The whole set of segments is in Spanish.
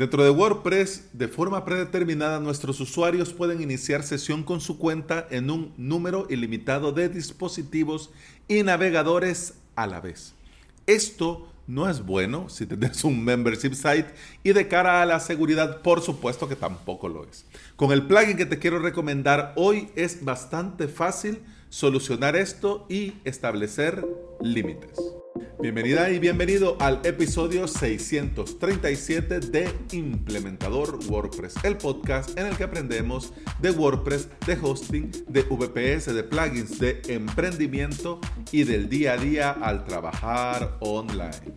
Dentro de WordPress, de forma predeterminada, nuestros usuarios pueden iniciar sesión con su cuenta en un número ilimitado de dispositivos y navegadores a la vez. Esto no es bueno si tienes un membership site y de cara a la seguridad, por supuesto que tampoco lo es. Con el plugin que te quiero recomendar hoy es bastante fácil solucionar esto y establecer límites. Bienvenida y bienvenido al episodio 637 de Implementador WordPress, el podcast en el que aprendemos de WordPress, de hosting, de VPS, de plugins, de emprendimiento y del día a día al trabajar online.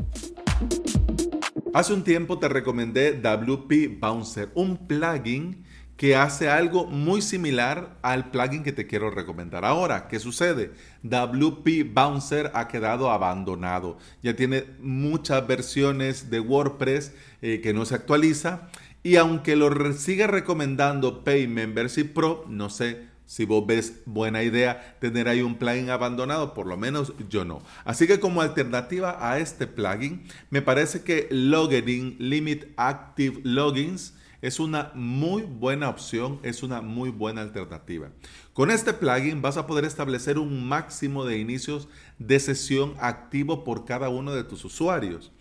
Hace un tiempo te recomendé WP Bouncer, un plugin que hace algo muy similar al plugin que te quiero recomendar ahora. ¿Qué sucede? WP Bouncer ha quedado abandonado. Ya tiene muchas versiones de WordPress eh, que no se actualiza. Y aunque lo sigue recomendando Pay Membership Pro, no sé si vos ves buena idea tener ahí un plugin abandonado, por lo menos yo no. Así que como alternativa a este plugin, me parece que Login Limit Active Logins es una muy buena opción, es una muy buena alternativa. Con este plugin vas a poder establecer un máximo de inicios de sesión activo por cada uno de tus usuarios.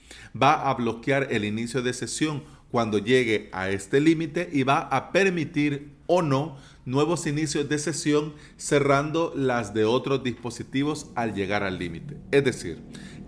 Va a bloquear el inicio de sesión cuando llegue a este límite y va a permitir o no nuevos inicios de sesión cerrando las de otros dispositivos al llegar al límite. Es decir,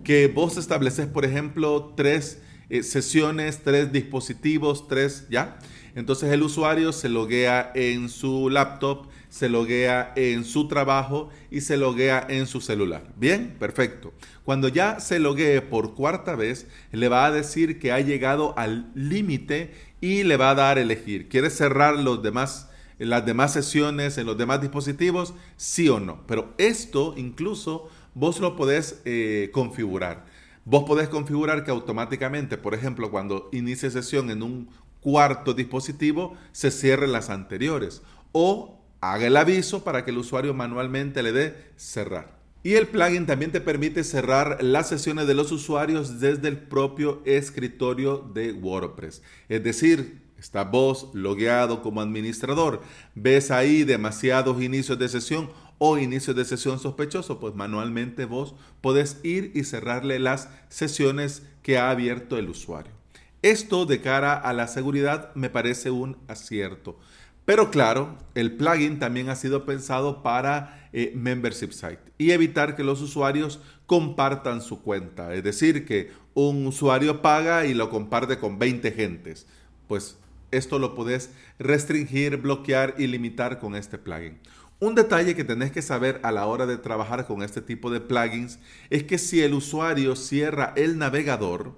que vos estableces, por ejemplo, tres eh, sesiones, tres dispositivos, tres, ¿ya? Entonces el usuario se loguea en su laptop, se loguea en su trabajo y se loguea en su celular. Bien, perfecto. Cuando ya se loguee por cuarta vez, le va a decir que ha llegado al límite y le va a dar elegir. ¿Quiere cerrar los demás, las demás sesiones en los demás dispositivos? Sí o no. Pero esto incluso vos lo podés eh, configurar. Vos podés configurar que automáticamente, por ejemplo, cuando inicie sesión en un cuarto dispositivo, se cierren las anteriores. O haga el aviso para que el usuario manualmente le dé cerrar. Y el plugin también te permite cerrar las sesiones de los usuarios desde el propio escritorio de WordPress. Es decir, está vos logueado como administrador, ves ahí demasiados inicios de sesión o inicios de sesión sospechoso, pues manualmente vos podés ir y cerrarle las sesiones que ha abierto el usuario. Esto de cara a la seguridad me parece un acierto. Pero claro, el plugin también ha sido pensado para eh, membership site y evitar que los usuarios compartan su cuenta. Es decir, que un usuario paga y lo comparte con 20 gentes. Pues esto lo puedes restringir, bloquear y limitar con este plugin. Un detalle que tenés que saber a la hora de trabajar con este tipo de plugins es que si el usuario cierra el navegador,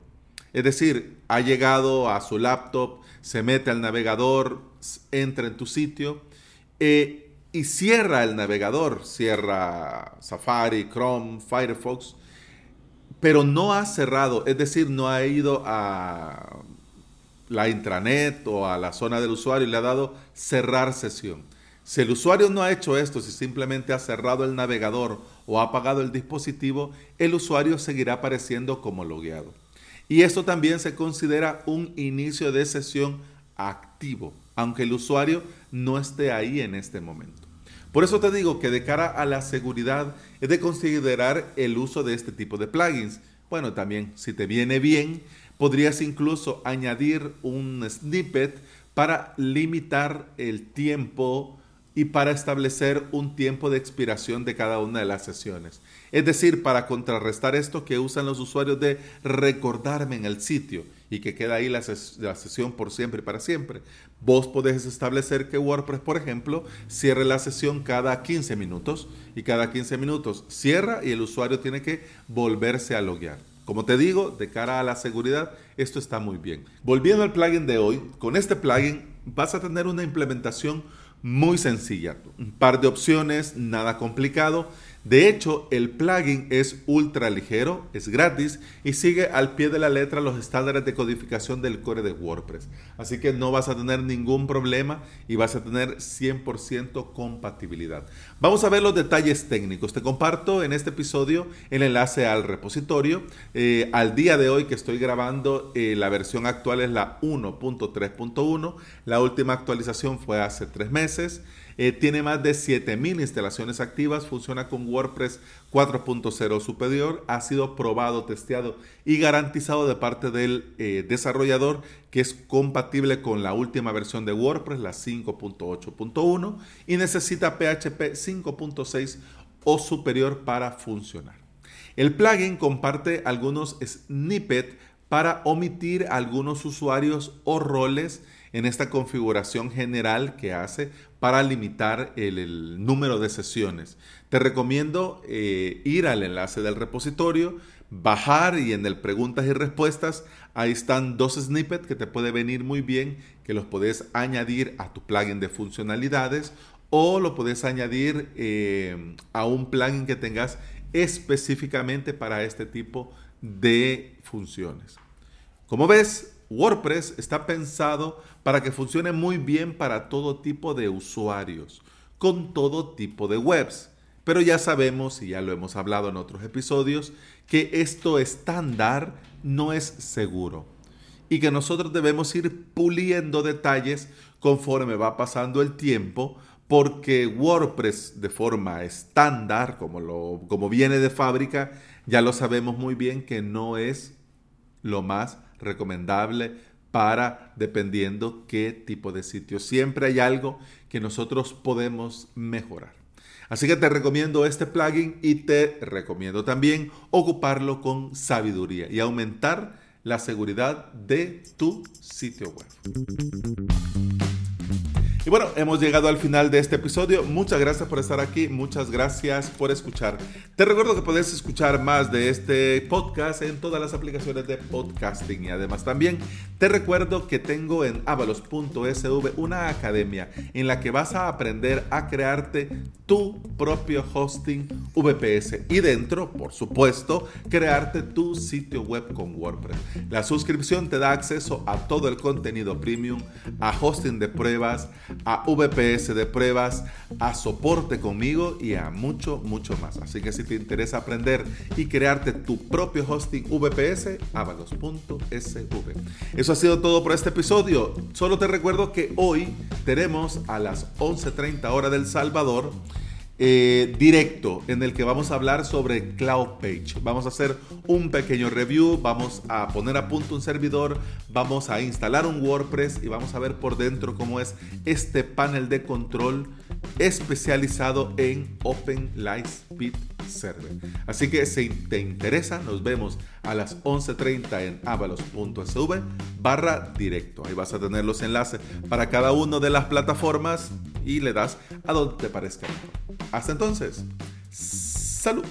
es decir, ha llegado a su laptop, se mete al navegador, entra en tu sitio eh, y cierra el navegador, cierra Safari, Chrome, Firefox, pero no ha cerrado, es decir, no ha ido a la intranet o a la zona del usuario y le ha dado cerrar sesión. Si el usuario no ha hecho esto, si simplemente ha cerrado el navegador o ha apagado el dispositivo, el usuario seguirá apareciendo como logueado. Y esto también se considera un inicio de sesión activo, aunque el usuario no esté ahí en este momento. Por eso te digo que de cara a la seguridad es de considerar el uso de este tipo de plugins. Bueno, también si te viene bien, podrías incluso añadir un snippet para limitar el tiempo y para establecer un tiempo de expiración de cada una de las sesiones. Es decir, para contrarrestar esto que usan los usuarios de recordarme en el sitio y que queda ahí la, sesión por siempre y para siempre. Vos podés establecer que WordPress, por ejemplo, cierre la sesión cada 15 minutos y cada 15 minutos cierra y el usuario tiene que volverse a loguear. Como te digo, de cara a la seguridad, esto está muy bien. Volviendo al plugin de hoy, con este plugin vas a tener una implementación muy sencilla. Un par de opciones, nada complicado. De hecho, el plugin es ultra ligero, es gratis y sigue al pie de la letra los estándares de codificación del core de WordPress. Así que no vas a tener ningún problema y vas a tener 100% compatibilidad. Vamos a ver los detalles técnicos. Te comparto en este episodio el enlace al repositorio. Eh, al día de hoy que estoy grabando, eh, la versión actual es la 1.3.1. La última actualización fue hace tres meses. Eh, tiene más de 7000 instalaciones activas, funciona con WordPress 4.0 superior, ha sido probado, testeado y garantizado de parte del eh, desarrollador que es compatible con la última versión de WordPress, la 5.8.1 y necesita PHP 5.6 o superior para funcionar. El plugin comparte algunos snippets para omitir algunos usuarios o roles en esta configuración general que hace para limitar el, número de sesiones. Te recomiendo eh, ir al enlace del repositorio, bajar y en el preguntas y respuestas ahí están dos snippets que te puede venir muy bien, que los puedes añadir a tu plugin de funcionalidades o lo puedes añadir eh, a un plugin que tengas específicamente para este tipo de funciones. Como ves, WordPress está pensado para que funcione muy bien para todo tipo de usuarios, con todo tipo de webs. Pero ya sabemos, y ya lo hemos hablado en otros episodios, que esto estándar no es seguro y que nosotros debemos ir puliendo detalles conforme va pasando el tiempo porque WordPress de forma estándar, como, lo, como viene de fábrica, ya lo sabemos muy bien que no es lo más recomendable para dependiendo qué tipo de sitio. Siempre hay algo que nosotros podemos mejorar. Así que te recomiendo este plugin y te recomiendo también ocuparlo con sabiduría y aumentar la seguridad de tu sitio web. Y bueno, hemos llegado al final de este episodio. Muchas gracias por estar aquí, muchas gracias por escuchar. Te recuerdo que puedes escuchar más de este podcast en todas las aplicaciones de podcasting y además también te recuerdo que tengo en avalos.sv una academia en la que vas a aprender a crearte tu propio hosting VPS y dentro, por supuesto, crearte tu sitio web con WordPress. La suscripción te da acceso a todo el contenido premium, a hosting de pruebas, a VPS de pruebas, a soporte conmigo y a mucho, mucho más. Así que si te interesa aprender y crearte tu propio hosting VPS, avalos.sv. Eso ha sido todo por este episodio. Solo te recuerdo que hoy tenemos a las 11.30 horas del Salvador eh, directo en el que vamos a hablar sobre Cloud Page. Vamos a hacer un pequeño review, vamos a poner a punto un servidor, vamos a instalar un WordPress y vamos a ver por dentro cómo es este panel de control especializado en Open Lightspeed Server. Así que si te interesa, nos vemos a las 11.30 en avalos.sv barra directo. Ahí vas a tener los enlaces para cada una de las plataformas y le das a donde te parezca Hasta entonces, salud.